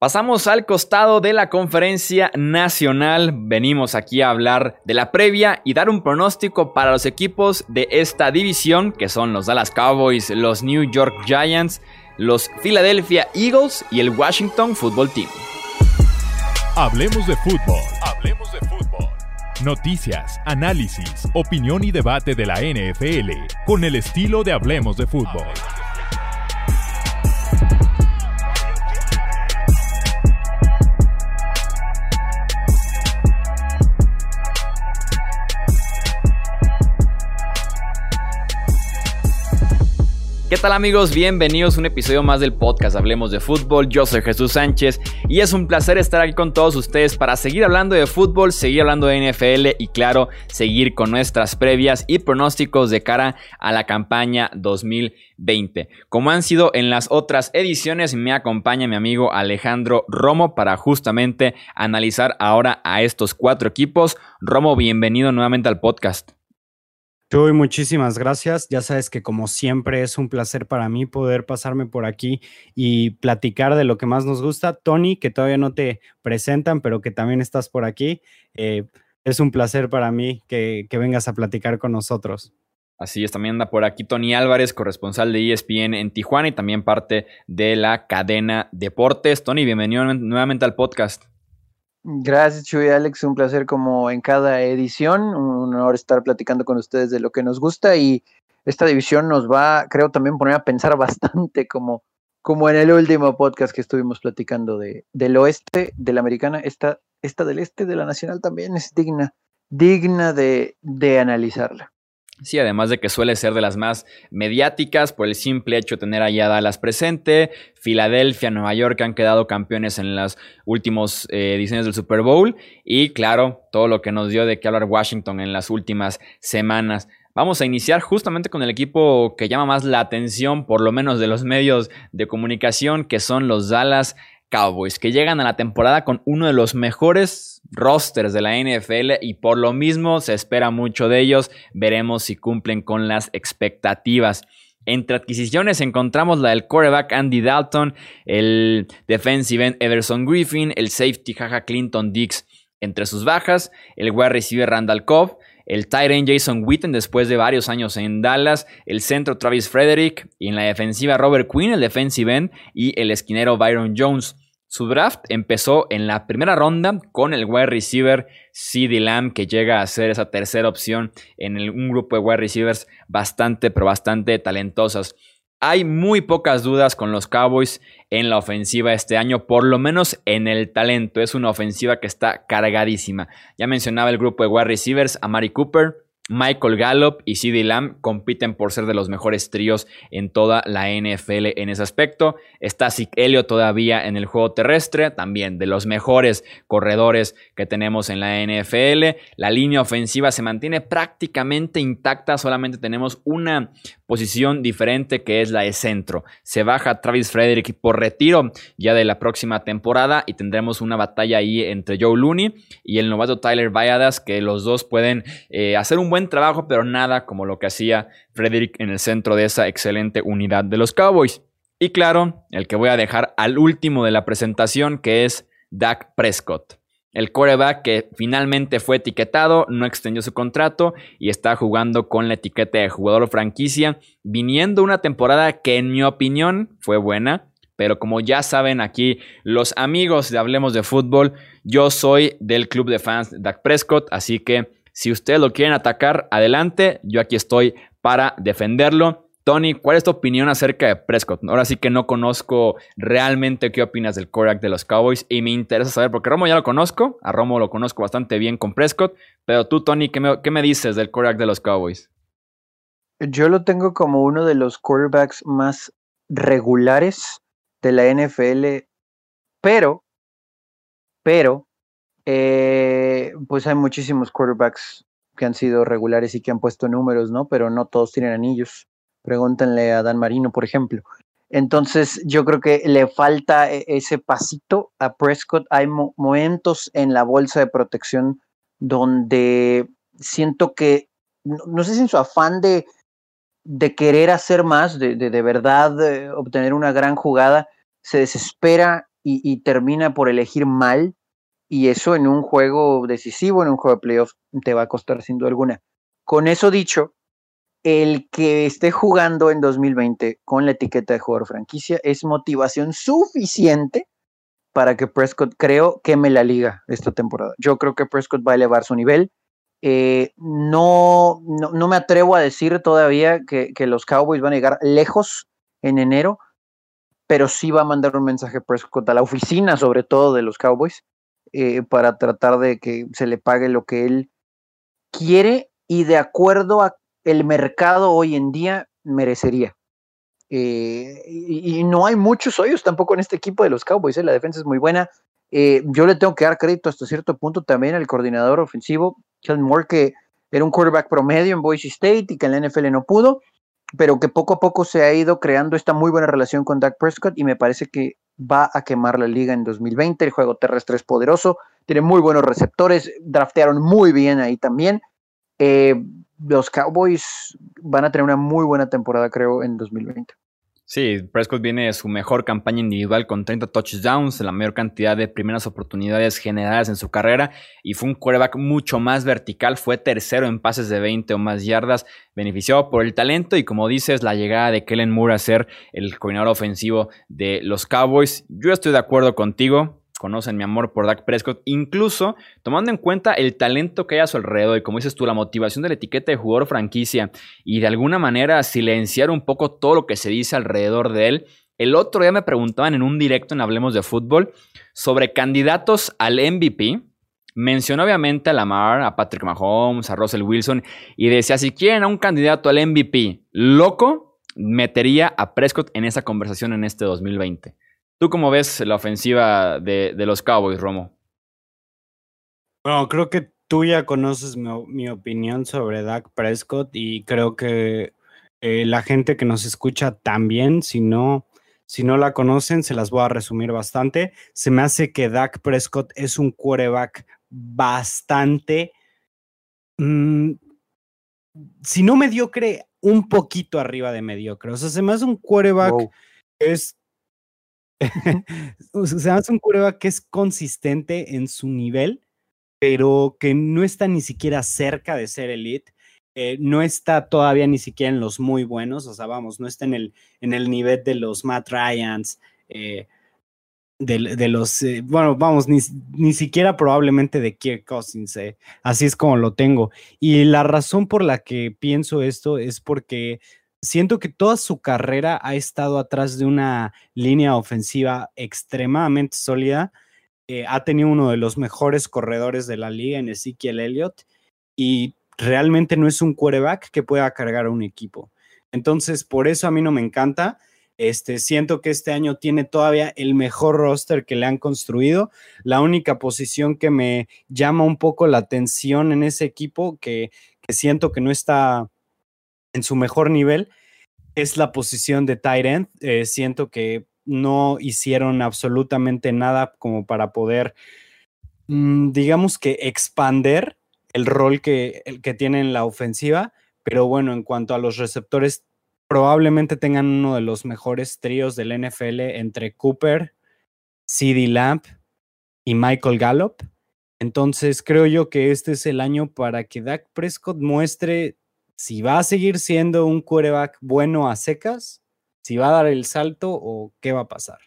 Pasamos al costado de la conferencia nacional. Venimos aquí a hablar de la previa y dar un pronóstico para los equipos de esta división, que son los Dallas Cowboys, los New York Giants, los Philadelphia Eagles y el Washington Football Team. Hablemos de fútbol. Hablemos de fútbol. Noticias, análisis, opinión y debate de la NFL con el estilo de Hablemos de fútbol. ¿Qué tal amigos? Bienvenidos a un episodio más del podcast Hablemos de Fútbol. Yo soy Jesús Sánchez y es un placer estar aquí con todos ustedes para seguir hablando de fútbol, seguir hablando de NFL y claro, seguir con nuestras previas y pronósticos de cara a la campaña 2020. Como han sido en las otras ediciones, me acompaña mi amigo Alejandro Romo para justamente analizar ahora a estos cuatro equipos. Romo, bienvenido nuevamente al podcast. Chuy, muchísimas gracias. Ya sabes que como siempre es un placer para mí poder pasarme por aquí y platicar de lo que más nos gusta. Tony, que todavía no te presentan, pero que también estás por aquí. Eh, es un placer para mí que, que vengas a platicar con nosotros. Así es, también anda por aquí Tony Álvarez, corresponsal de ESPN en Tijuana y también parte de la cadena Deportes. Tony, bienvenido nuevamente al podcast. Gracias, Chuy Alex. Un placer como en cada edición. Un honor estar platicando con ustedes de lo que nos gusta y esta división nos va, creo, también poner a pensar bastante como, como en el último podcast que estuvimos platicando de, del oeste, de la americana. Esta, esta del este, de la nacional también es digna, digna de, de analizarla. Sí, además de que suele ser de las más mediáticas por el simple hecho de tener allá Dallas presente, Filadelfia, Nueva York han quedado campeones en las últimas eh, ediciones del Super Bowl y claro, todo lo que nos dio de que hablar Washington en las últimas semanas. Vamos a iniciar justamente con el equipo que llama más la atención, por lo menos de los medios de comunicación, que son los Dallas Cowboys, que llegan a la temporada con uno de los mejores rosters de la NFL y por lo mismo se espera mucho de ellos. Veremos si cumplen con las expectativas. Entre adquisiciones encontramos la del quarterback Andy Dalton, el defensive end Everson Griffin, el safety Jaja Clinton Dix entre sus bajas, el wide receiver Randall Cobb, el tight Jason Witten después de varios años en Dallas, el centro Travis Frederick y en la defensiva Robert Quinn, el defensive end y el esquinero Byron Jones. Su draft empezó en la primera ronda con el wide receiver CD Lamb, que llega a ser esa tercera opción en un grupo de wide receivers bastante, pero bastante talentosas. Hay muy pocas dudas con los Cowboys en la ofensiva este año, por lo menos en el talento. Es una ofensiva que está cargadísima. Ya mencionaba el grupo de wide receivers, a Mari Cooper, Michael Gallup y CD Lamb compiten por ser de los mejores tríos en toda la NFL en ese aspecto. Está Zeke Elliott todavía en el juego terrestre, también de los mejores corredores que tenemos en la NFL. La línea ofensiva se mantiene prácticamente intacta, solamente tenemos una posición diferente que es la de centro. Se baja Travis Frederick por retiro ya de la próxima temporada y tendremos una batalla ahí entre Joe Looney y el novato Tyler Valladas que los dos pueden eh, hacer un buen trabajo, pero nada como lo que hacía Frederick en el centro de esa excelente unidad de los Cowboys. Y claro, el que voy a dejar al último de la presentación, que es Dak Prescott. El quarterback que finalmente fue etiquetado, no extendió su contrato y está jugando con la etiqueta de jugador franquicia, viniendo una temporada que en mi opinión fue buena, pero como ya saben aquí los amigos de Hablemos de Fútbol, yo soy del club de fans Dak Prescott, así que si ustedes lo quieren atacar, adelante. Yo aquí estoy para defenderlo. Tony, ¿cuál es tu opinión acerca de Prescott? Ahora sí que no conozco realmente qué opinas del quarterback de los Cowboys y me interesa saber, porque Romo ya lo conozco, a Romo lo conozco bastante bien con Prescott, pero tú, Tony, ¿qué me, dices del quarterback de los Cowboys? Yo lo tengo como uno de los quarterbacks más regulares de la NFL, pero, pero, eh, pues hay muchísimos quarterbacks que han sido regulares y que han puesto números, ¿no? Pero no todos tienen anillos. Pregúntenle a Dan Marino, por ejemplo. Entonces, yo creo que le falta e-, ese pasito a Prescott. Hay momentos en la bolsa de protección donde siento que, no, sé si en su afán de, querer hacer más, de, de, verdad eh, obtener una gran jugada, se desespera y, termina por elegir mal. Y eso en un juego decisivo, en un juego de playoffs, te va a costar sin duda alguna. Con eso dicho, el que esté jugando en 2020 con la etiqueta de jugador franquicia es motivación suficiente para que Prescott, creo, queme la liga esta temporada. Yo creo que Prescott va a elevar su nivel. Eh, no, no, me atrevo a decir todavía que, los Cowboys van a llegar lejos en enero, pero sí va a mandar un mensaje Prescott a la oficina, sobre todo de los Cowboys, eh, para tratar de que se le pague lo que él quiere y de acuerdo a el mercado hoy en día merecería. Eh, y, no hay muchos hoyos tampoco en este equipo de los Cowboys. La defensa es muy buena. yo le tengo que dar crédito hasta cierto punto también al coordinador ofensivo, Kellen Moore, que era un quarterback promedio en Boise State y que en la NFL no pudo, pero que poco a poco se ha ido creando esta muy buena relación con Dak Prescott y me parece que va a quemar la liga en 2020. El juego terrestre es poderoso, tiene muy buenos receptores, draftearon muy bien ahí también. Eh, los Cowboys van a tener una muy buena temporada, creo, en 2020. Sí, Prescott viene de su mejor campaña individual con 30 touchdowns, la mayor cantidad de primeras oportunidades generadas en su carrera y fue un quarterback mucho más vertical, fue tercero en pases de 20 o más yardas, beneficiado por el talento y como dices, la llegada de Kellen Moore a ser el coordinador ofensivo de los Cowboys. Yo estoy de acuerdo contigo, conocen mi amor por Dak Prescott, incluso tomando en cuenta el talento que hay a su alrededor y como dices tú, la motivación de la etiqueta de jugador franquicia y de alguna manera silenciar un poco todo lo que se dice alrededor de él. El otro día me preguntaban en un directo en Hablemos de Fútbol sobre candidatos al MVP. Mencionó obviamente a Lamar, a Patrick Mahomes, a Russell Wilson y decía, si quieren a un candidato al MVP loco, metería a Prescott en esa conversación en este 2020. ¿Tú cómo ves la ofensiva de, los Cowboys, Romo? Bueno, creo que tú ya conoces mi, opinión sobre Dak Prescott y creo que eh, la gente que nos escucha también, si no, si no la conocen, se las voy a resumir bastante. Se me hace que Dak Prescott es un quarterback bastante, mm, si no mediocre, un poquito arriba de mediocre. O sea, se me hace un quarterback que es o sea, es un curva que es consistente en su nivel, pero que no está ni siquiera cerca de ser elite. Eh, no está todavía ni siquiera en los muy buenos, o sea, vamos, no está en el, en el nivel de los Matt Ryans, eh, de, los, eh, bueno, vamos, ni, ni, siquiera probablemente de Kirk Cousins, así es como lo tengo. Y la razón por la que pienso esto es porque siento que toda su carrera ha estado atrás de una línea ofensiva extremadamente sólida. Eh, ha tenido uno de los mejores corredores de la liga en Ezekiel Elliott y realmente no es un quarterback que pueda cargar a un equipo. Entonces, por eso a mí no me encanta. Este, siento que este año tiene todavía el mejor roster que le han construido. La única posición que me llama un poco la atención en ese equipo, que, que siento que no está en su mejor nivel es la posición de tight end. Eh, siento que no hicieron absolutamente nada como para poder, mm, digamos que expander el rol que, el que tiene en la ofensiva. Pero bueno, en cuanto a los receptores, probablemente tengan uno de los mejores tríos del NFL entre Cooper, CD Lamp y Michael Gallup. Entonces creo yo que este es el año para que Dak Prescott muestre si va a seguir siendo un quarterback bueno a secas, si va a dar el salto o qué va a pasar.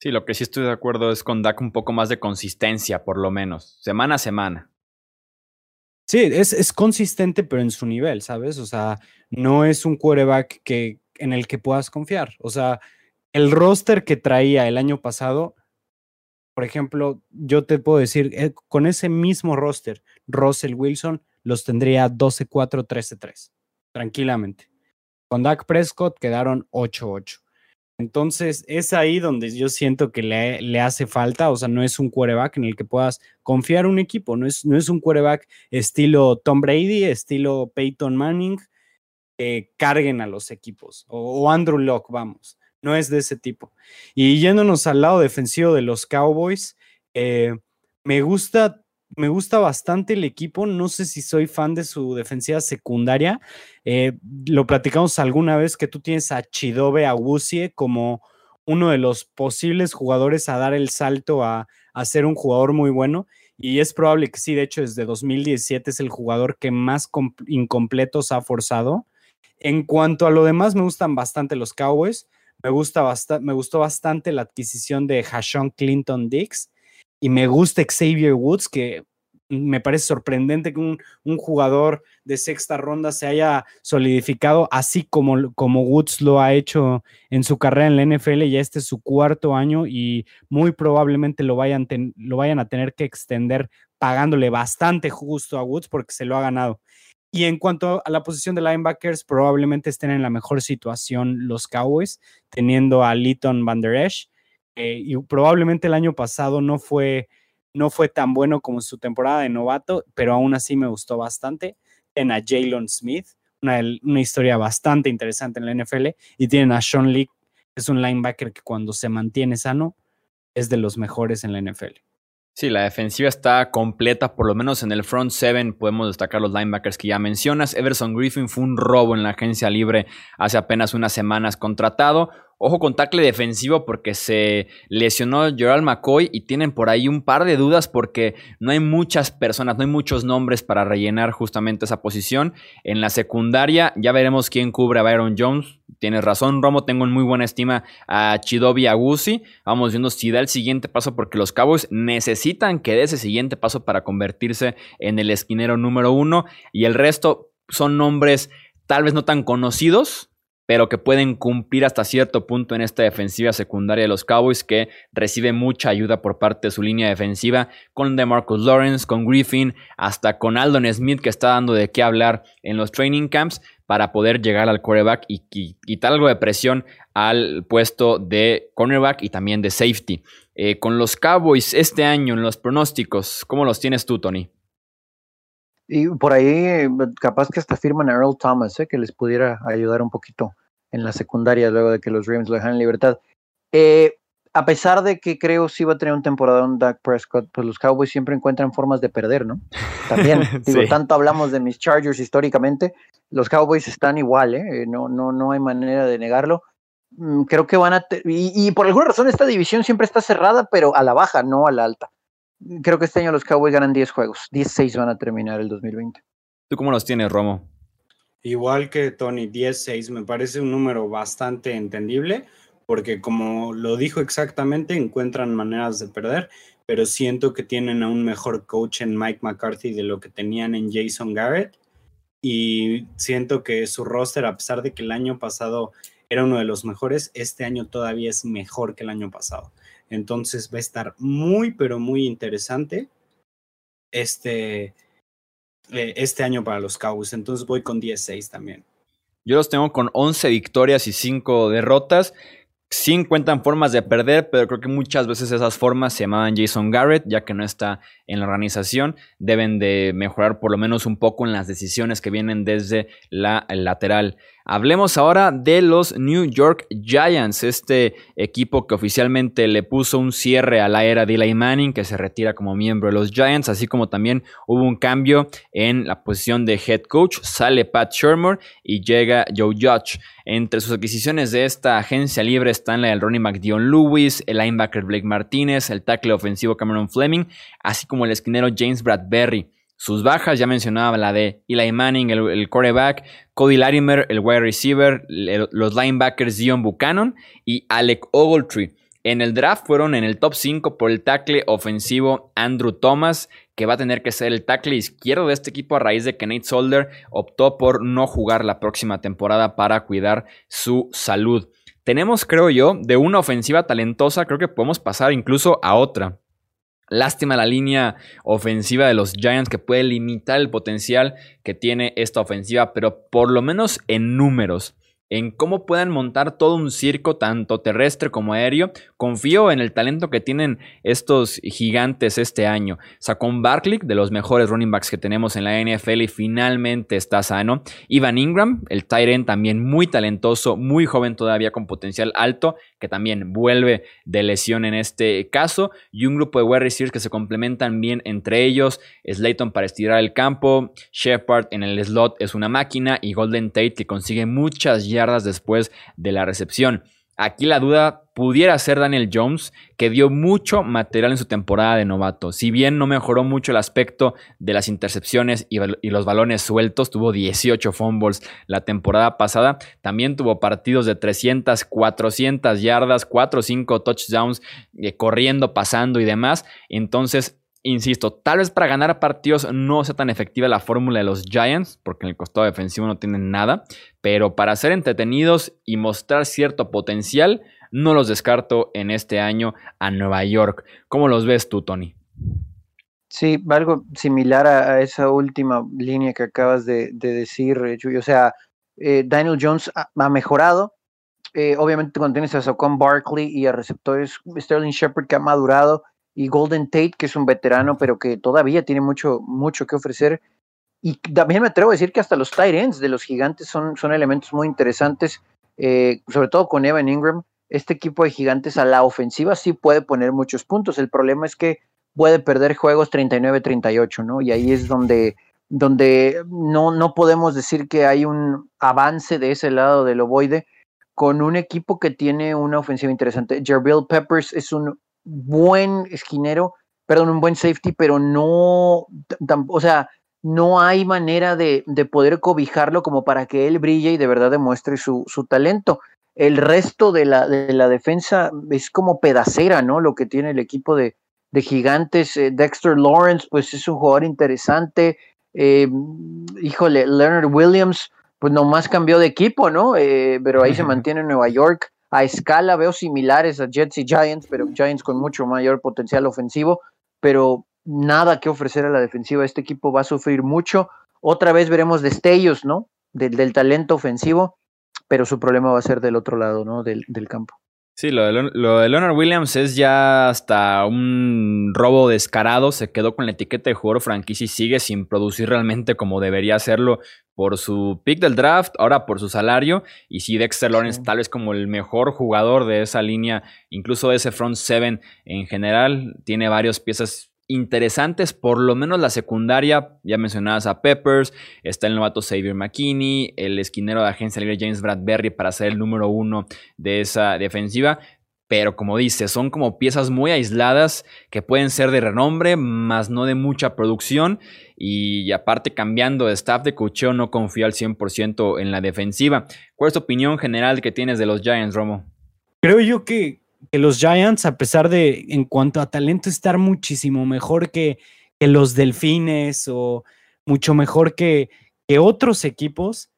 Sí, lo que sí estoy de acuerdo es con Dak un poco más de consistencia, por lo menos, semana a semana. Sí, es, es consistente, pero en su nivel, ¿sabes? O sea, no es un quarterback que, en el que puedas confiar. O sea, el roster que traía el año pasado, por ejemplo, yo te puedo decir, eh, con ese mismo roster, Russell Wilson los tendría 12-4, 13-3, tranquilamente. Con Dak Prescott quedaron 8-8. Entonces es ahí donde yo siento que le, le, hace falta, o sea, no es un quarterback en el que puedas confiar un equipo, no es, no es un quarterback estilo Tom Brady, estilo Peyton Manning, que carguen a los equipos, o, Andrew Locke, vamos, no es de ese tipo. Y yéndonos al lado defensivo de los Cowboys, eh, me gusta me gusta bastante el equipo. No sé si soy fan de su defensiva secundaria. Eh, lo platicamos alguna vez que tú tienes a Chidobe Agusie como uno de los posibles jugadores a dar el salto a, a ser un jugador muy bueno. Y es probable que sí, de hecho, desde 2017 es el jugador que más incompletos ha forzado. En cuanto a lo demás, me gustan bastante los Cowboys. Me, gusta me gustó bastante la adquisición de Hashon Clinton Dix. Y me gusta Xavier Woods, que me parece sorprendente que un, jugador de sexta ronda se haya solidificado así como, como Woods lo ha hecho en su carrera en la NFL. Ya este es su cuarto año y muy probablemente lo vayan, lo vayan a tener que extender pagándole bastante justo a Woods porque se lo ha ganado. Y en cuanto a la posición de linebackers, probablemente estén en la mejor situación los Cowboys, teniendo a Leighton Van Der Esch. Eh, y probablemente el año pasado no fue no fue tan bueno como su temporada de novato, pero aún así me gustó bastante. Tienen a Jalen Smith, una, una, historia bastante interesante en la NFL, y tienen a Sean Lee, que es un linebacker que cuando se mantiene sano es de los mejores en la NFL. Sí, la defensiva está completa, por lo menos en el front seven podemos destacar los linebackers que ya mencionas. Everson Griffin fue un robo en la agencia libre hace apenas unas semanas contratado. Ojo con tackle defensivo porque se lesionó Gerald McCoy y tienen por ahí un par de dudas porque no hay muchas personas, no hay muchos nombres para rellenar justamente esa posición. En la secundaria ya veremos quién cubre a Byron Jones. Tienes razón, Romo, tengo en muy buena estima a Chidobi Agusi. Vamos viendo si da el siguiente paso porque los Cowboys necesitan que dé ese siguiente paso para convertirse en el esquinero número uno y el resto son nombres tal vez no tan conocidos, pero que pueden cumplir hasta cierto punto en esta defensiva secundaria de los Cowboys, que recibe mucha ayuda por parte de su línea defensiva, con DeMarcus Lawrence, con Griffin, hasta con Aldon Smith, que está dando de qué hablar en los training camps, para poder llegar al quarterback y, quitar algo de presión al puesto de cornerback y también de safety. Eh, con los Cowboys este año en los pronósticos, ¿cómo los tienes tú, Tony? Y por ahí, capaz que hasta firman a Earl Thomas, ¿eh? que les pudiera ayudar un poquito en la secundaria luego de que los Rams lo dejan en libertad. Eh, a pesar de que creo sí va a tener un temporada un Dak Prescott, pues los Cowboys siempre encuentran formas de perder, ¿no? También, digo, tanto hablamos de mis Chargers históricamente, los Cowboys están igual, ¿eh? No, no, no hay manera de negarlo. Mm, creo que van a... Y, y, por alguna razón esta división siempre está cerrada, pero a la baja, no a la alta creo que este año los Cowboys ganan 10 juegos. 16 van a terminar el 2020. ¿Tú cómo los tienes, Romo? Igual que Tony, 10-6 me parece un número bastante entendible, porque como lo dijo exactamente, encuentran maneras de perder, pero siento que tienen a un mejor coach en Mike McCarthy de lo que tenían en Jason Garrett. Y siento que su roster, a pesar de que el año pasado era uno de los mejores, este año todavía es mejor que el año pasado. Entonces va a estar muy, pero muy interesante este, eh, este año para los Cowboys. Entonces voy con 10-6 también. Yo los tengo con 11 victorias y 5 derrotas. Sí encuentran formas de perder, pero creo que muchas veces esas formas se llamaban Jason Garrett, ya que no está en la organización. Deben de mejorar por lo menos un poco en las decisiones que vienen desde la lateral. Hablemos ahora de los New York Giants, este equipo que oficialmente le puso un cierre a la era de Eli Manning, que se retira como miembro de los Giants, así como también hubo un cambio en la posición de head coach, sale Pat Shermer y llega Joe Judge. Entre sus adquisiciones de esta agencia libre están la del Ronnie McDion Lewis, el linebacker Blake Martínez, el tackle ofensivo Cameron Fleming, así como el esquinero James Bradbury. Sus bajas, ya mencionaba la de Eli Manning, el, quarterback, Cody Larimer, el wide receiver, los linebackers Dion Buchanan y Alec Ogletree. En el draft fueron en el top 5 por el tackle ofensivo Andrew Thomas, que va a tener que ser el tackle izquierdo de este equipo a raíz de que Nate Solder optó por no jugar la próxima temporada para cuidar su salud. Tenemos, creo yo, de una ofensiva talentosa, creo que podemos pasar incluso a otra. Lástima la línea ofensiva de los Giants que puede limitar el potencial que tiene esta ofensiva, pero por lo menos en números en cómo puedan montar todo un circo, tanto terrestre como aéreo. Confío en el talento que tienen estos gigantes este año. Saquon Barkley, de los mejores running backs que tenemos en la NFL, y finalmente está sano. Ivan Ingram, el Tyrant, también muy talentoso, muy joven todavía, con potencial alto, que también vuelve de lesión en este caso. Y un grupo de wide receivers que se complementan bien entre ellos. Slayton para estirar el campo, Shepard en el slot es una máquina, y Golden Tate que consigue muchas yardas después de la recepción. Aquí la duda pudiera ser Daniel Jones, que dio mucho material en su temporada de novato. Si bien no mejoró mucho el aspecto de las intercepciones y, los balones sueltos, tuvo 18 fumbles la temporada pasada, también tuvo partidos de 300, 400 yardas, 4 o 5 touchdowns, eh, corriendo, pasando y demás. Entonces, Insisto, tal vez para ganar partidos no sea tan efectiva la fórmula de los Giants, porque en el costado defensivo no tienen nada, pero para ser entretenidos y mostrar cierto potencial, no los descarto en este año a Nueva York. ¿Cómo los ves tú, Tony? Sí, algo similar a, esa última línea que acabas de, decir, Chuy. O sea, eh, Daniel Jones ha, mejorado. Eh, obviamente cuando tienes a Saquon Barkley y a receptores Sterling Shepard que ha madurado, y Golden Tate, que es un veterano, pero que todavía tiene mucho, mucho que ofrecer. Y también me atrevo a decir que hasta los tight ends de los gigantes son, son elementos muy interesantes, eh, sobre todo con Evan Ingram. Este equipo de gigantes a la ofensiva sí puede poner muchos puntos. El problema es que puede perder juegos 39-38, ¿no? Y ahí es donde, donde no, no podemos decir que hay un avance de ese lado del ovoide con un equipo que tiene una ofensiva interesante. Jerville Peppers es un buen esquinero, perdón, un buen safety, pero no, o sea, no hay manera de, poder cobijarlo como para que él brille y de verdad demuestre su, talento. El resto de la, de la, defensa es como pedacera, ¿no? Lo que tiene el equipo de, gigantes. Eh, Dexter Lawrence, pues es un jugador interesante. Eh, híjole, Leonard Williams, pues nomás cambió de equipo, ¿no? Eh, pero ahí se mantiene en Nueva York a escala veo similares a Jets y Giants, pero Giants con mucho mayor potencial ofensivo, pero nada que ofrecer a la defensiva. Este equipo va a sufrir mucho. Otra vez veremos destellos, ¿no? Del, talento ofensivo, pero su problema va a ser del otro lado, ¿no? Del, campo. Sí, lo de, lo de, Leonard Williams es ya hasta un robo descarado. Se quedó con la etiqueta de jugador franquicia y sigue sin producir realmente como debería hacerlo por su pick del draft, ahora por su salario. Y si Dexter Lawrence tal vez como el mejor jugador de esa línea, incluso de ese front seven en general, tiene varias piezas interesantes, por lo menos la secundaria, ya mencionabas a Peppers, está el novato Xavier McKinney, el esquinero de agencia libre James Bradbury para ser el número uno de esa defensiva, pero como dice, son como piezas muy aisladas que pueden ser de renombre, más no de mucha producción. Y aparte, cambiando de staff de cocheo, no confío al 100% en la defensiva. ¿Cuál es tu opinión general que tienes de los Giants, Romo? Creo yo que, los Giants, a pesar de, en cuanto a talento, estar muchísimo mejor que, que los Delfines o mucho mejor que, que otros equipos,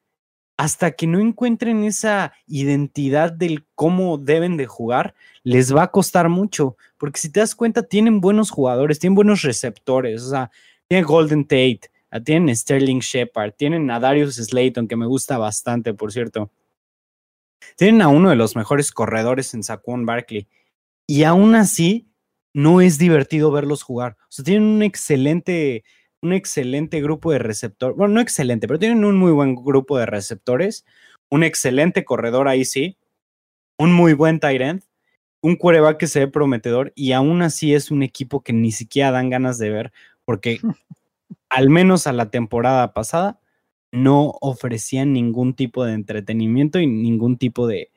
hasta que no encuentren esa identidad del cómo deben de jugar, les va a costar mucho, porque si te das cuenta, tienen buenos jugadores, tienen buenos receptores, o sea, tienen Golden Tate, tienen Sterling Shepard, tienen a Darius Slayton, que me gusta bastante, por cierto. Tienen a uno de los mejores corredores en Saquon Barkley, y aún así no es divertido verlos jugar. O sea, tienen un excelente un excelente grupo de receptores, bueno, no excelente, pero tienen un muy buen grupo de receptores, un excelente corredor ahí sí, un muy buen tight end, un quarterback que se ve prometedor y aún así es un equipo que ni siquiera dan ganas de ver porque al menos a la temporada pasada no ofrecían ningún tipo de entretenimiento y ningún tipo de,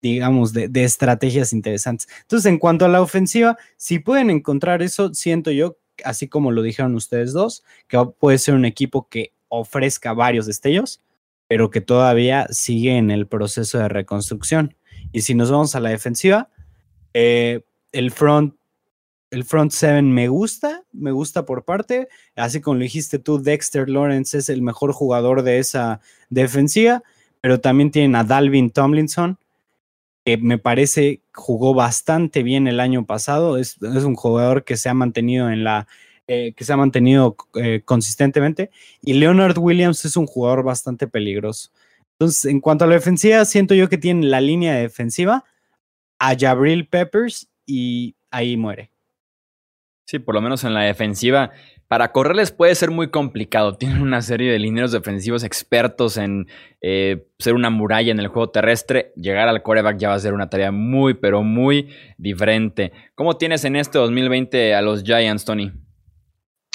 digamos, de, estrategias interesantes. Entonces, en cuanto a la ofensiva, si pueden encontrar eso, siento yo así como lo dijeron ustedes dos, que puede ser un equipo que ofrezca varios destellos, pero que todavía sigue en el proceso de reconstrucción. Y si nos vamos a la defensiva, eh, el front el front seven me gusta, me gusta por parte, así como lo dijiste tú, Dexter Lawrence es el mejor jugador de esa defensiva, pero también tienen a Dalvin Tomlinson, que me parece jugó bastante bien el año pasado. Es, un jugador que se ha mantenido en la. Eh, que se ha mantenido eh, consistentemente. Y Leonard Williams es un jugador bastante peligroso. Entonces, en cuanto a la defensiva, siento yo que tiene la línea defensiva a Jabril Peppers y ahí muere. Sí, por lo menos en la defensiva para correrles puede ser muy complicado. Tienen una serie de lineros defensivos expertos en eh, ser una muralla en el juego terrestre. Llegar al coreback ya va a ser una tarea muy, pero muy diferente. ¿Cómo tienes en este 2020 a los Giants, Tony?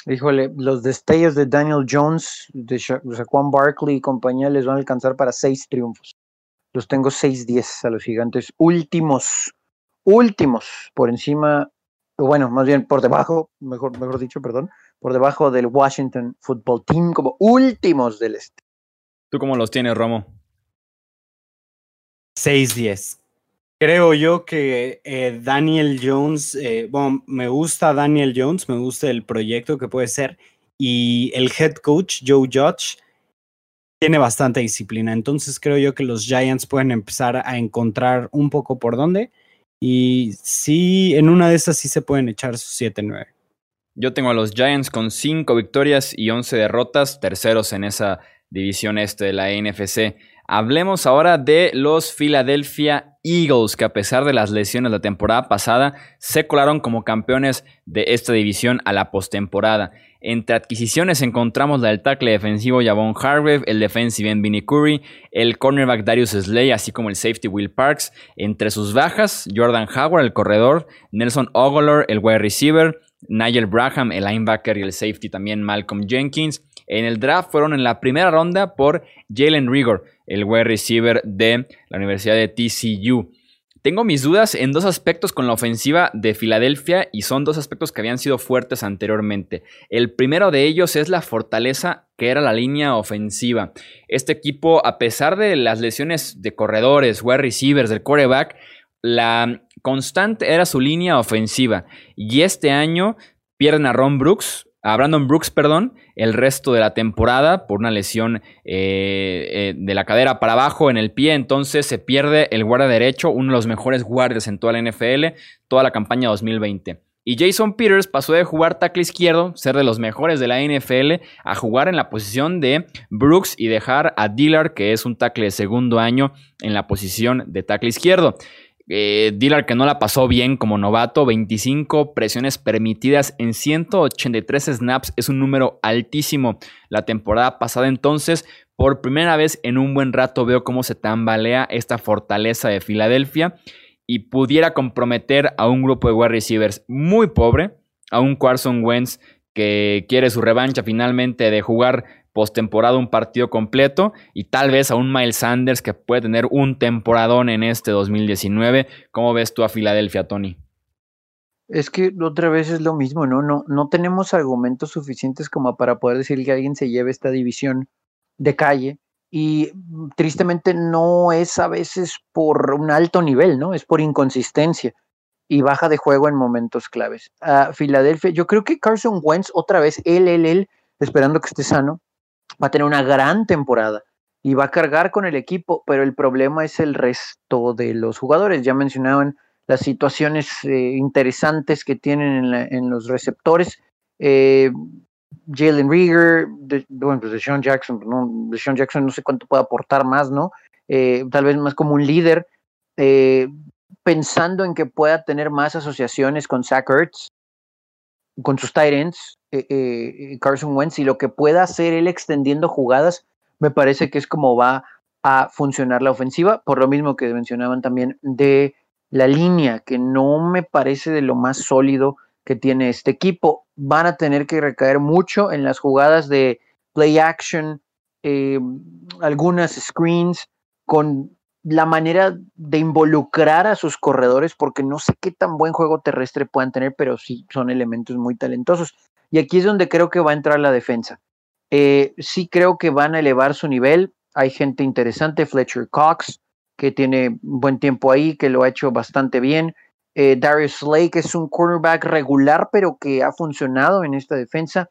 Híjole, los destellos de Daniel Jones, de Juan Barkley y compañía les van a alcanzar para seis triunfos. Los tengo 6-10 a los gigantes. Últimos, últimos, por encima, bueno, más bien por debajo, mejor, mejor dicho, perdón, por debajo del Washington Football Team, como últimos del este. ¿Tú cómo los tienes, Romo? 6-10. Creo yo que eh, Daniel Jones, eh, bueno, me gusta Daniel Jones, me gusta el proyecto que puede ser, y el head coach, Joe Judge, tiene bastante disciplina. Entonces creo yo que los Giants pueden empezar a encontrar un poco por dónde. Y sí, en una de esas sí se pueden echar sus 7-9. Yo tengo a los Giants con 5 victorias y 11 derrotas, terceros en esa división este de la NFC. Hablemos ahora de los Philadelphia Eagles, que a pesar de las lesiones la temporada pasada, se colaron como campeones de esta división a la postemporada. Entre adquisiciones encontramos la del tackle defensivo Javon Hargrave, el defensive end Vinny Curry, el cornerback Darius Slay, así como el safety Will Parks. Entre sus bajas, Jordan Howard, el corredor, Nelson Ogolor, el wide receiver, Nigel Braham, el linebacker y el safety también Malcolm Jenkins. En el draft fueron en la primera ronda por Jalen Rigor, el wide receiver de la Universidad de TCU. Tengo mis dudas en dos aspectos con la ofensiva de Filadelfia y son dos aspectos que habían sido fuertes anteriormente. El primero de ellos es la fortaleza que era la línea ofensiva. Este equipo, a pesar de las lesiones de corredores, wide receivers, del quarterback, la constante era su línea ofensiva. Y este año pierden a Ron Brooks, a Brandon Brooks, perdón, el resto de la temporada por una lesión eh, eh, de la cadera para abajo en el pie. Entonces se pierde el guardia derecho, uno de los mejores guardias en toda la NFL, toda la campaña 2020. Y Jason Peters pasó de jugar tackle izquierdo, ser de los mejores de la NFL, a jugar en la posición de Brooks y dejar a Dillard, que es un tackle de segundo año, en la posición de tackle izquierdo. Eh, Dillard que no la pasó bien como novato, 25 presiones permitidas en 183 snaps, es un número altísimo la temporada pasada entonces. Por primera vez en un buen rato veo cómo se tambalea esta fortaleza de Filadelfia y pudiera comprometer a un grupo de wide receivers muy pobre, a un Carson Wentz que quiere su revancha finalmente de jugar postemporada un partido completo y tal vez a un Miles Sanders que puede tener un temporadón en este 2019. ¿Cómo ves tú a Filadelfia, Tony? Es que otra vez es lo mismo, ¿no? No, no tenemos argumentos suficientes como para poder decir que alguien se lleve esta división de calle y tristemente no es a veces por un alto nivel, ¿no? Es por inconsistencia y baja de juego en momentos claves. A Filadelfia, yo creo que Carson Wentz otra vez, él, él, él, esperando que esté sano, va a tener una gran temporada y va a cargar con el equipo, pero el problema es el resto de los jugadores. Ya mencionaban las situaciones eh, interesantes que tienen en, los receptores. Eh, Jalen Rieger, bueno, pues de Sean Jackson, no, de Sean Jackson no sé cuánto puede aportar más, ¿no? Eh, tal vez más como un líder, pensando en que pueda tener más asociaciones con Zach Ertz, con sus tight ends, eh, eh, Carson Wentz, y lo que pueda hacer él extendiendo jugadas, me parece que es como va a funcionar la ofensiva, por lo mismo que mencionaban también de la línea, que no me parece de lo más sólido que tiene este equipo. Van a tener que recaer mucho en las jugadas de play action, eh, algunas screens, con la manera de involucrar a sus corredores, porque no sé qué tan buen juego terrestre puedan tener, pero sí son elementos muy talentosos. Y aquí es donde creo que va a entrar la defensa. Eh, sí creo que van a elevar su nivel. Hay gente interesante, Fletcher Cox, que tiene buen tiempo ahí, que lo ha hecho bastante bien. Eh, Darius Slay, que es un cornerback regular, pero que ha funcionado en esta defensa.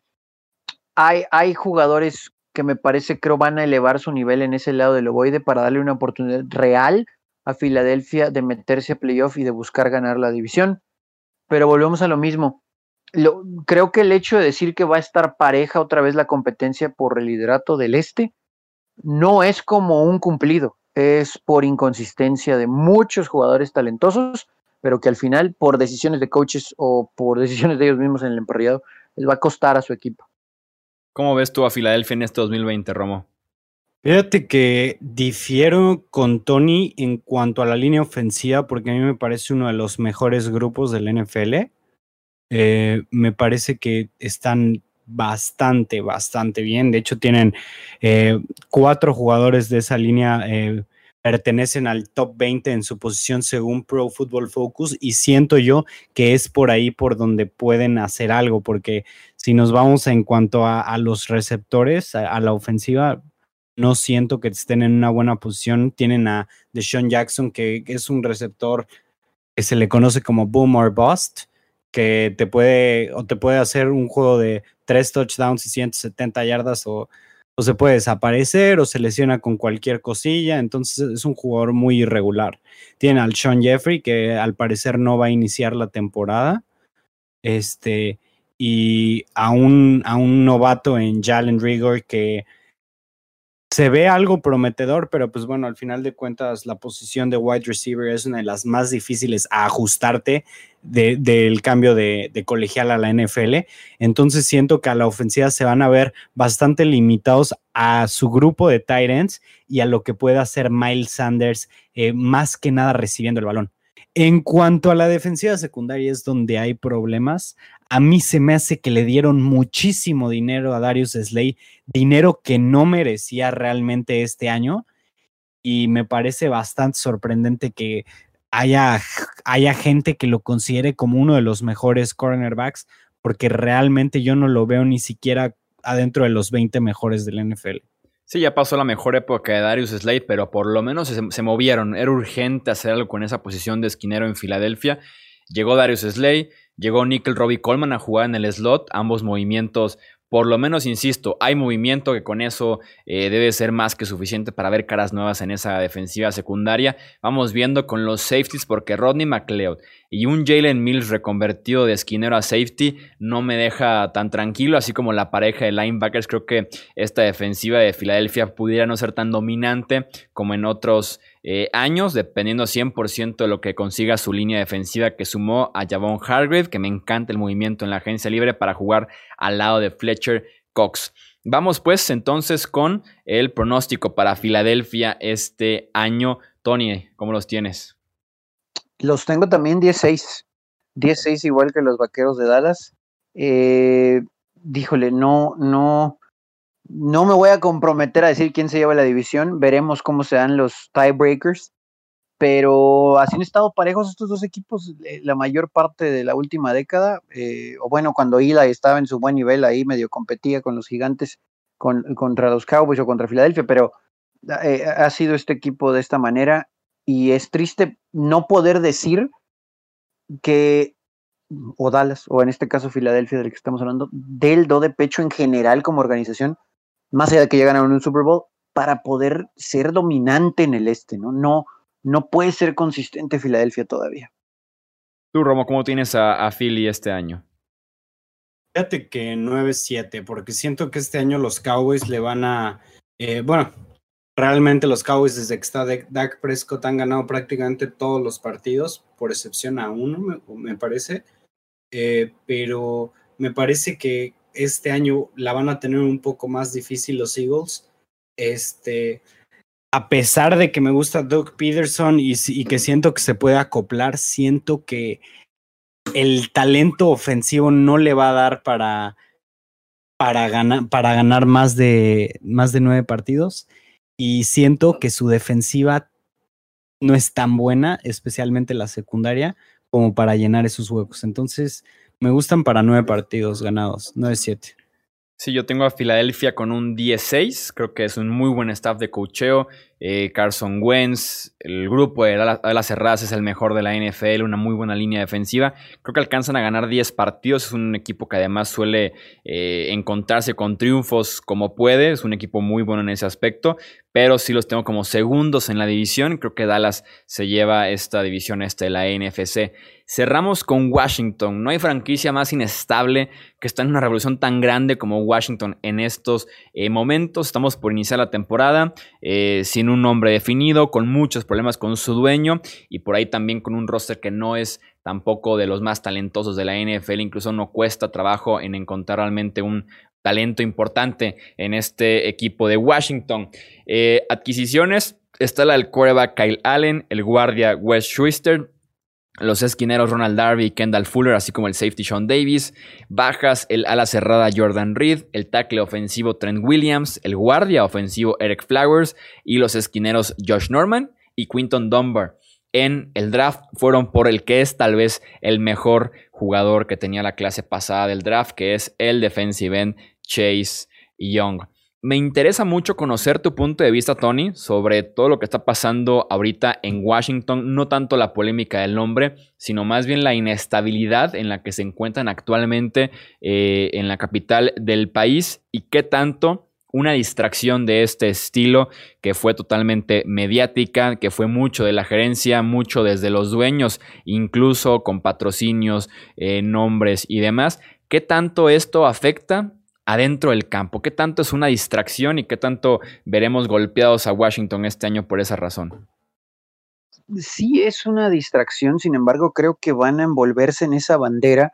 Hay, jugadores que me parece creo van a elevar su nivel en ese lado del ovoide para darle una oportunidad real a Filadelfia de meterse a playoff y de buscar ganar la división. Pero volvemos a lo mismo. Lo, creo que el hecho de decir que va a estar pareja otra vez la competencia por el liderato del este no es como un cumplido, es por inconsistencia de muchos jugadores talentosos, pero que al final por decisiones de coaches o por decisiones de ellos mismos en el emparrillado les va a costar a su equipo. ¿Cómo ves tú a Filadelfia en este 2020, Romo? Fíjate que difiero con Tony en cuanto a la línea ofensiva, porque a mí me parece uno de los mejores grupos del NFL. Eh, me parece que están bastante, bastante bien. De hecho, tienen eh, cuatro jugadores de esa línea eh, pertenecen al top 20 en su posición según Pro Football Focus y siento yo que es por ahí por donde pueden hacer algo, porque si nos vamos en cuanto a, los receptores, a, la ofensiva, no siento que estén en una buena posición. Tienen a Deshaun Jackson, que es un receptor que se le conoce como boom or bust, que te puede o te puede hacer un juego de tres touchdowns y 170 yardas o, o se puede desaparecer o se lesiona con cualquier cosilla, entonces es un jugador muy irregular. Tiene al Sean Jeffrey que al parecer no va a iniciar la temporada. Este y a un, a un novato en Jalen Rigor que se ve algo prometedor, pero pues bueno, al final de cuentas la posición de wide receiver es una de las más difíciles a ajustarte del cambio de, colegial a la NFL. Entonces siento que a la ofensiva se van a ver bastante limitados a su grupo de tight ends y a lo que pueda hacer Miles Sanders, eh, más que nada recibiendo el balón. En cuanto a la defensiva secundaria es donde hay problemas. A mí se me hace que le dieron muchísimo dinero a Darius Slay, dinero que no merecía realmente este año. Y me parece bastante sorprendente que haya, haya gente que lo considere como uno de los mejores cornerbacks, porque realmente yo no lo veo ni siquiera adentro de los 20 mejores del NFL. Sí, ya pasó la mejor época de Darius Slade, pero por lo menos se, movieron. Era urgente hacer algo con esa posición de esquinero en Filadelfia. Llegó Darius Slade, llegó Nickel Robbie Coleman a jugar en el slot. Ambos movimientos por lo menos, insisto, hay movimiento que con eso eh, debe ser más que suficiente para ver caras nuevas en esa defensiva secundaria. Vamos viendo con los safeties porque Rodney McLeod y un Jalen Mills reconvertido de esquinero a safety no me deja tan tranquilo, así como la pareja de linebackers. Creo que esta defensiva de Filadelfia pudiera no ser tan dominante como en otros eh, años, dependiendo 100% de lo que consiga su línea defensiva que sumó a Javon Hargrave, que me encanta el movimiento en la agencia libre para jugar al lado de Fletcher Cox. Vamos pues entonces con el pronóstico para Filadelfia este año. Tony, ¿cómo los tienes? Los tengo también 16. 16 igual que los Vaqueros de Dallas. Eh, díjole, no, no, no me voy a comprometer a decir quién se lleva la división. Veremos cómo se dan los tiebreakers. Pero así han estado parejos estos dos equipos eh, la mayor parte de la última década. Eh, o bueno, cuando Ila estaba en su buen nivel, ahí medio competía con los gigantes, con, contra los Cowboys o contra Filadelfia. Pero eh, ha sido este equipo de esta manera. Y es triste no poder decir que o Dallas, o en este caso Filadelfia, del que estamos hablando, del do de pecho en general como organización, más allá de que llegan a un Super Bowl, para poder ser dominante en el este, ¿no? No, no puede ser consistente Filadelfia todavía. Tú, Romo, ¿cómo tienes a, Philly este año? Fíjate que 9-7, porque siento que este año los Cowboys le van a. Eh, bueno, realmente los Cowboys desde que está Dak Prescott han ganado prácticamente todos los partidos, por excepción a uno, me, me parece. Eh, pero me parece que este año la van a tener un poco más difícil los Eagles. Este, a pesar de que me gusta Doug Peterson y, que siento que se puede acoplar, siento que el talento ofensivo no le va a dar para, para, ganar, para ganar más de, más de nueve partidos. Y siento que su defensiva no es tan buena, especialmente la secundaria, como para llenar esos huecos. Entonces, me gustan para nueve partidos ganados, 9-7. Sí, yo tengo a Filadelfia con un 10-6. Creo que es un muy buen staff de cocheo. Eh, Carson Wentz, el grupo de las Cerradas es el mejor de la NFL, una muy buena línea defensiva. Creo que alcanzan a ganar 10 partidos. Es un equipo que además suele eh, encontrarse con triunfos como puede. Es un equipo muy bueno en ese aspecto. Pero sí los tengo como segundos en la división. Creo que Dallas se lleva esta división este de la NFC. Cerramos con Washington. No hay franquicia más inestable que está en una revolución tan grande como Washington en estos eh, momentos. Estamos por iniciar la temporada eh, sin un nombre definido, con muchos problemas con su dueño y por ahí también con un roster que no es tampoco de los más talentosos de la NFL. Incluso no cuesta trabajo en encontrar realmente un talento importante en este equipo de Washington. Eh, adquisiciones. Está la del quarterback Kyle Allen, el guardia Wes Schuster, los esquineros Ronald Darby y Kendall Fuller, así como el safety Sean Davis, bajas el ala cerrada Jordan Reed, el tackle ofensivo Trent Williams, el guardia ofensivo Eric Flowers y los esquineros Josh Norman y Quinton Dunbar. En el draft fueron por el que es tal vez el mejor jugador que tenía la clase pasada del draft, que es el defensive end Chase Young. Me interesa mucho conocer tu punto de vista, Tony, sobre todo lo que está pasando ahorita en Washington, no tanto la polémica del nombre, sino más bien la inestabilidad en la que se encuentran actualmente eh, en la capital del país y qué tanto una distracción de este estilo que fue totalmente mediática, que fue mucho de la gerencia, mucho desde los dueños, incluso con patrocinios, eh, nombres y demás. ¿Qué tanto esto afecta adentro del campo? ¿Qué tanto es una distracción y qué tanto veremos golpeados a Washington este año por esa razón? Sí, es una distracción, sin embargo, creo que van a envolverse en esa bandera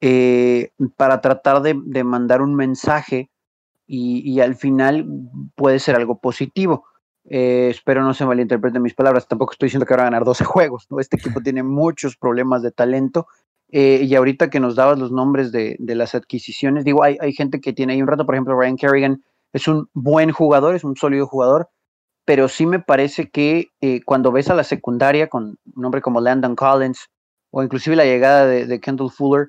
eh, para tratar de, mandar un mensaje y, al final puede ser algo positivo. Eh, espero no se malinterpreten mis palabras, tampoco estoy diciendo que van a ganar 12 juegos, ¿no? Este equipo tiene muchos problemas de talento eh, y ahorita que nos dabas los nombres de, las adquisiciones, digo, hay, gente que tiene ahí un rato, por ejemplo, Ryan Kerrigan es un buen jugador, es un sólido jugador, pero sí me parece que eh, cuando ves a la secundaria con un hombre como Landon Collins o inclusive la llegada de, Kendall Fuller,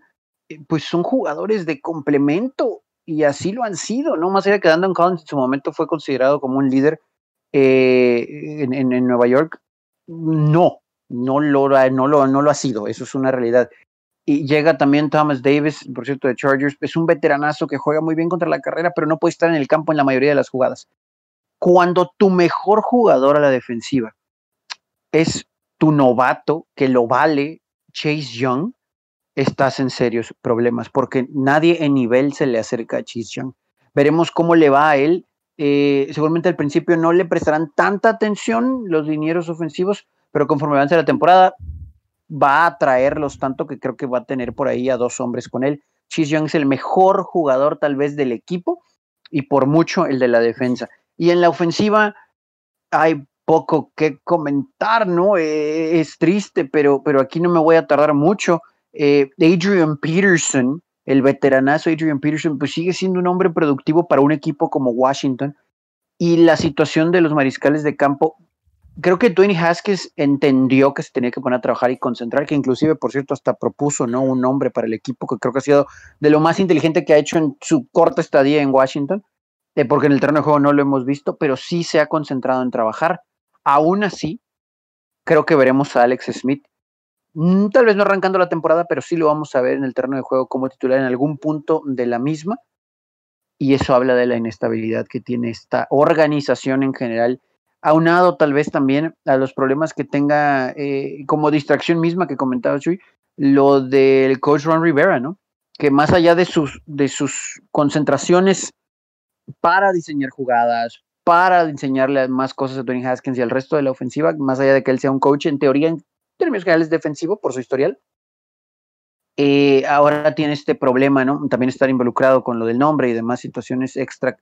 eh, pues son jugadores de complemento y así lo han sido, ¿no? Más allá que Landon Collins en su momento fue considerado como un líder en, en, Nueva York, no, no lo, no, lo, no lo ha sido, eso es una realidad. Y llega también Thomas Davis, por cierto, de Chargers. Es un veteranazo que juega muy bien contra la carrera, pero no puede estar en el campo en la mayoría de las jugadas. Cuando tu mejor jugador a la defensiva es tu novato, que lo vale, Chase Young, estás en serios problemas, porque nadie en nivel se le acerca a Chase Young. Veremos cómo le va a él. Eh, seguramente al principio no le prestarán tanta atención los linieros ofensivos, pero conforme avance la temporada, va a traerlos tanto que creo que va a tener por ahí a dos hombres con él. Chis Young es el mejor jugador tal vez del equipo y por mucho el de la defensa. Y en la ofensiva hay poco que comentar, ¿no? Eh, es triste, pero, pero aquí no me voy a tardar mucho. Eh, Adrian Peterson, el veteranazo Adrian Peterson, pues sigue siendo un hombre productivo para un equipo como Washington. Y la situación de los mariscales de campo creo que Tony Haskins entendió que se tenía que poner a trabajar y concentrar, que inclusive, por cierto, hasta propuso ¿no? un nombre para el equipo, que creo que ha sido de lo más inteligente que ha hecho en su corta estadía en Washington, eh, porque en el terreno de juego no lo hemos visto, pero sí se ha concentrado en trabajar. Aún así, creo que veremos a Alex Smith, mm, tal vez no arrancando la temporada, pero sí lo vamos a ver en el terreno de juego como titular en algún punto de la misma. Y eso habla de la inestabilidad que tiene esta organización en general aunado tal vez también a los problemas que tenga eh, como distracción misma que comentaba Chuy, lo del coach Ron Rivera, ¿no? Que más allá de sus, de sus concentraciones para diseñar jugadas, para enseñarle más cosas a Tony Haskins y al resto de la ofensiva, más allá de que él sea un coach en teoría, en términos generales defensivo por su historial, eh, ahora tiene este problema, ¿no? También estar involucrado con lo del nombre y demás situaciones extra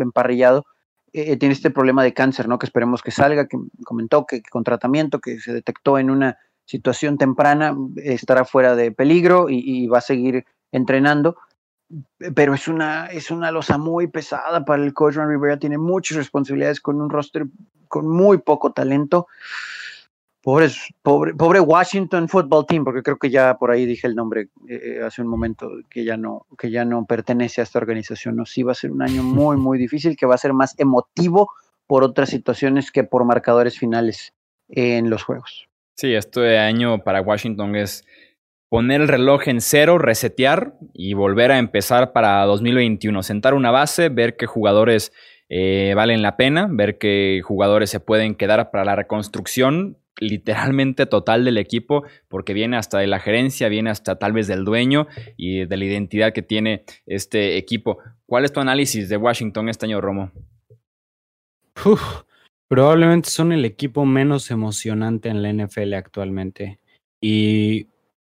emparrillado eh, tiene este problema de cáncer, ¿no? Que esperemos que salga, que comentó que, con tratamiento, que se detectó en una situación temprana, estará fuera de peligro y, va a seguir entrenando. Pero es una, es una losa muy pesada para el coach Ron Rivera, tiene muchas responsabilidades con un roster con muy poco talento. Pobre, pobre, pobre Washington Football Team, porque creo que ya por ahí dije el nombre eh, eh, hace un momento, que ya, no, que ya no pertenece a esta organización. ¿no? Sí va a ser un año muy, muy difícil, que va a ser más emotivo por otras situaciones que por marcadores finales en los juegos. Sí, este año para Washington es poner el reloj en cero, resetear y volver a empezar para 2021. Sentar una base, ver qué jugadores eh, valen la pena, ver qué jugadores se pueden quedar para la reconstrucción literalmente total del equipo, porque viene hasta de la gerencia, viene hasta tal vez del dueño y de la identidad que tiene este equipo. ¿Cuál es tu análisis de Washington este año, Romo? probablemente son el equipo menos emocionante en la NFL actualmente. Y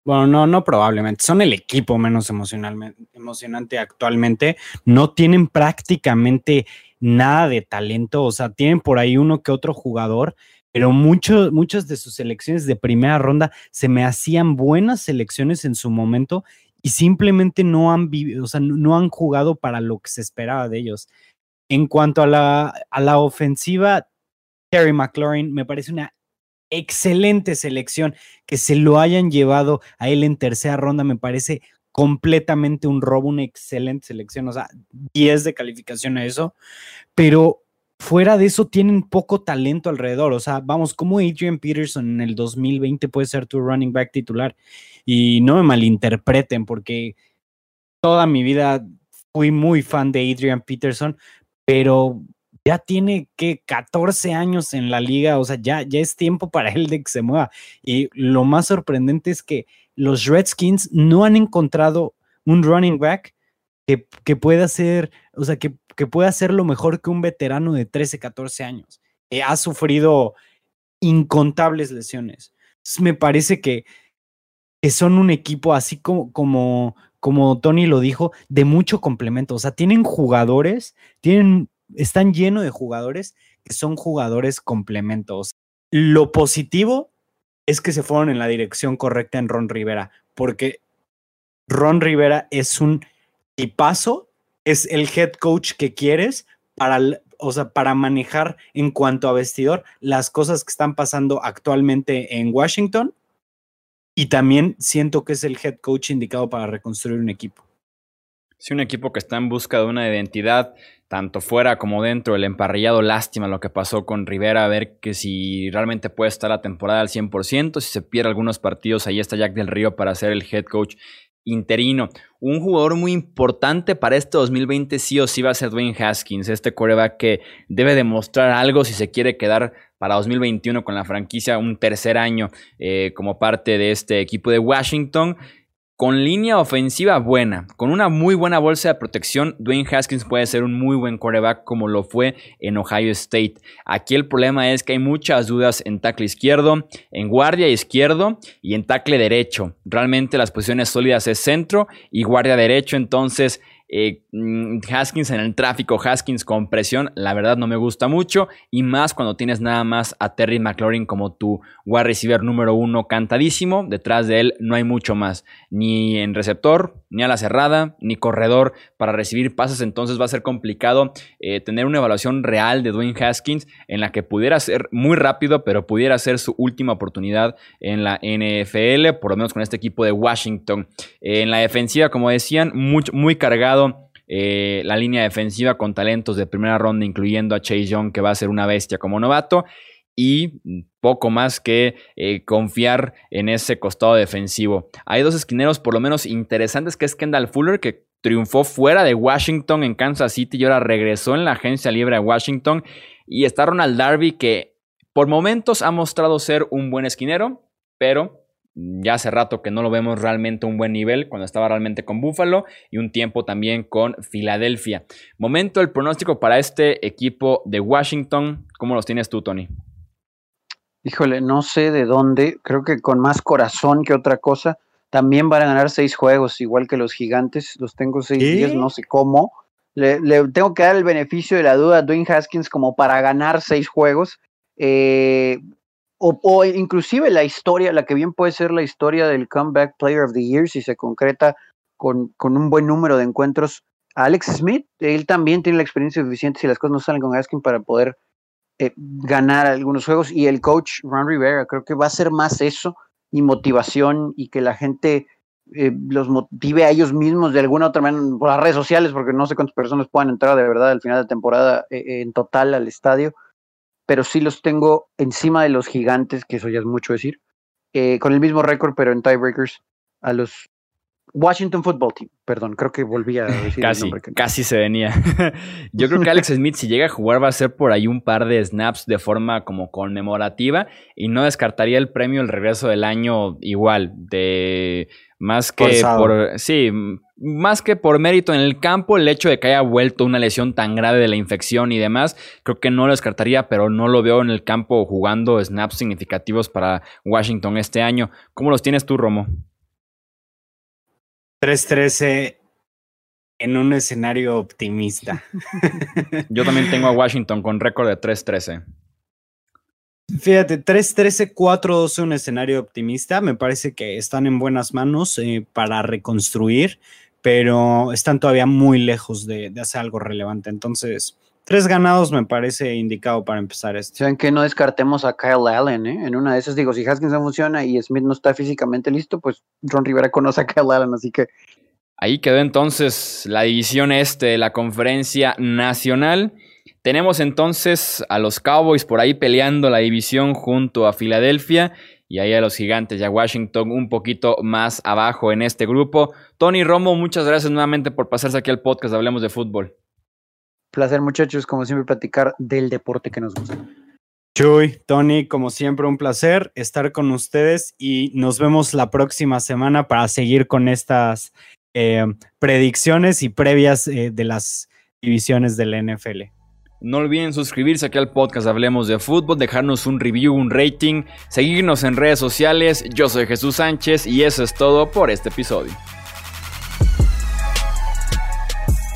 bueno, no, no probablemente, son el equipo menos emocionante actualmente. No tienen prácticamente nada de talento, o sea, tienen por ahí uno que otro jugador pero muchas de sus selecciones de primera ronda se me hacían buenas selecciones en su momento y simplemente no han, o sea, no han jugado para lo que se esperaba de ellos. En cuanto a la, a la ofensiva, Terry McLaurin me parece una excelente selección. Que se lo hayan llevado a él en tercera ronda me parece completamente un robo, una excelente selección. O sea, 10 de calificación a eso. Pero fuera de eso tienen poco talento alrededor. O sea, vamos, como Adrian Peterson en el 2020 puede ser tu running back titular. Y no me malinterpreten porque toda mi vida fui muy fan de Adrian Peterson, pero ya tiene que 14 años en la liga, o sea, ya, ya es tiempo para él de que se mueva. Y lo más sorprendente es que los Redskins no han encontrado un running back que, que pueda ser, o sea, que, que pueda ser lo mejor que un veterano de 13, 14 años. ha sufrido incontables lesiones. me parece que, que, son un equipo así como, como, como Tony lo dijo, de mucho complemento. O sea, tienen jugadores, tienen están llenos de jugadores que son jugadores complementos. Lo positivo es que se fueron en la dirección correcta en Ron Rivera, porque Ron Rivera es un tipazo, es el head coach que quieres para, o sea, para manejar en cuanto a vestidor las cosas que están pasando actualmente en Washington. Y también siento que es el head coach indicado para reconstruir un equipo. Sí, un equipo que está en busca de una identidad, tanto fuera como dentro, el emparrillado, lástima lo que pasó con Rivera, a ver que si realmente puede estar la temporada al 100%, si se pierde algunos partidos, ahí está Jack del Río para ser el head coach interino. Un jugador muy importante para este 2020 sí o sí va a ser Dwayne Haskins, este coreback que debe demostrar algo si se quiere quedar para 2021 con la franquicia un tercer año eh, como parte de este equipo de Washington. Con línea ofensiva buena, con una muy buena bolsa de protección, Dwayne Haskins puede ser un muy buen quarterback como lo fue en Ohio State. Aquí el problema es que hay muchas dudas en tackle izquierdo, en guardia izquierdo y en tackle derecho. Realmente las posiciones sólidas es centro y guardia derecho, entonces eh, mm, Haskins en el tráfico, Haskins con presión, la verdad no me gusta mucho. Y más cuando tienes nada más a Terry McLaurin como tu wide receiver número uno cantadísimo. Detrás de él no hay mucho más. Ni en receptor, ni a la cerrada, ni corredor para recibir pases. Entonces va a ser complicado eh, tener una evaluación real de Dwayne Haskins en la que pudiera ser muy rápido, pero pudiera ser su última oportunidad en la NFL, por lo menos con este equipo de Washington. En la defensiva, como decían, muy cargado eh, la línea defensiva con talentos de primera ronda, incluyendo a Chase Young, que va a ser una bestia como novato, y poco más que eh, confiar en ese costado defensivo. Hay dos esquineros por lo menos interesantes, que es Kendall Fuller, que triunfó fuera de Washington en Kansas City y ahora regresó en la agencia libre de Washington. Y está Ronald Darby, que por momentos ha mostrado ser un buen esquinero, pero ya hace rato que no lo vemos realmente a un buen nivel cuando estaba realmente con Buffalo y un tiempo también con Filadelfia. Momento el pronóstico para este equipo de Washington. ¿Cómo los tienes tú, Tony? Híjole, no sé de dónde, creo que con más corazón que otra cosa. También van a ganar seis juegos, igual que los gigantes. Los tengo seis días, no sé cómo. Le, tengo que dar el beneficio de la duda a Dwayne Haskins como para ganar seis juegos. Eh, o, inclusive la historia, la que bien puede ser la historia del Comeback Player of the Year, si se concreta con, un buen número de encuentros. Alex Smith, él también tiene la experiencia suficiente si las cosas no salen con Askin para poder eh, ganar algunos juegos. Y el coach Ron Rivera, creo que va a ser más eso y motivación y que la gente eh, los motive a ellos mismos de alguna otra manera por las redes sociales, porque no sé cuántas personas puedan entrar de verdad al final de temporada eh, en total al estadio pero sí los tengo encima de los gigantes, que eso ya es mucho decir, eh, con el mismo récord, pero en tiebreakers, a los Washington Football Team, perdón, creo que volví a decir casi, el nombre Casi se venía. Yo creo que Alex Smith, si llega a jugar, va a ser por ahí un par de snaps de forma como conmemorativa y no descartaría el premio el regreso del año igual, de más que por. Sí, más que por mérito en el campo, el hecho de que haya vuelto una lesión tan grave de la infección y demás, creo que no lo descartaría, pero no lo veo en el campo jugando snaps significativos para Washington este año. ¿Cómo los tienes tú, Romo? 3-13 en un escenario optimista. Yo también tengo a Washington con récord de 3-13. Fíjate, 3-13, 4-12, un escenario optimista. Me parece que están en buenas manos eh, para reconstruir, pero están todavía muy lejos de, de, hacer algo relevante. Entonces, tres ganados me parece indicado para empezar esto. Saben que no descartemos a Kyle Allen, ¿eh? En una de esas, digo, si Haskins no funciona y Smith no está físicamente listo, pues Ron Rivera conoce a Kyle Allen, así que. Ahí quedó entonces la división este de la conferencia nacional. Tenemos entonces a los Cowboys por ahí peleando la división junto a Filadelfia y ahí a los gigantes y a Washington un poquito más abajo en este grupo. Tony Romo, muchas gracias nuevamente por pasarse aquí al podcast Hablemos de Fútbol. Placer muchachos, como siempre platicar del deporte que nos gusta. Chuy, Tony, como siempre un placer estar con ustedes y nos vemos la próxima semana para seguir con estas eh, predicciones y previas eh, de las divisiones del NFL. No olviden suscribirse aquí al podcast Hablemos de Fútbol, dejarnos un review, un rating, seguirnos en redes sociales. Yo soy Jesús Sánchez y eso es todo por este episodio.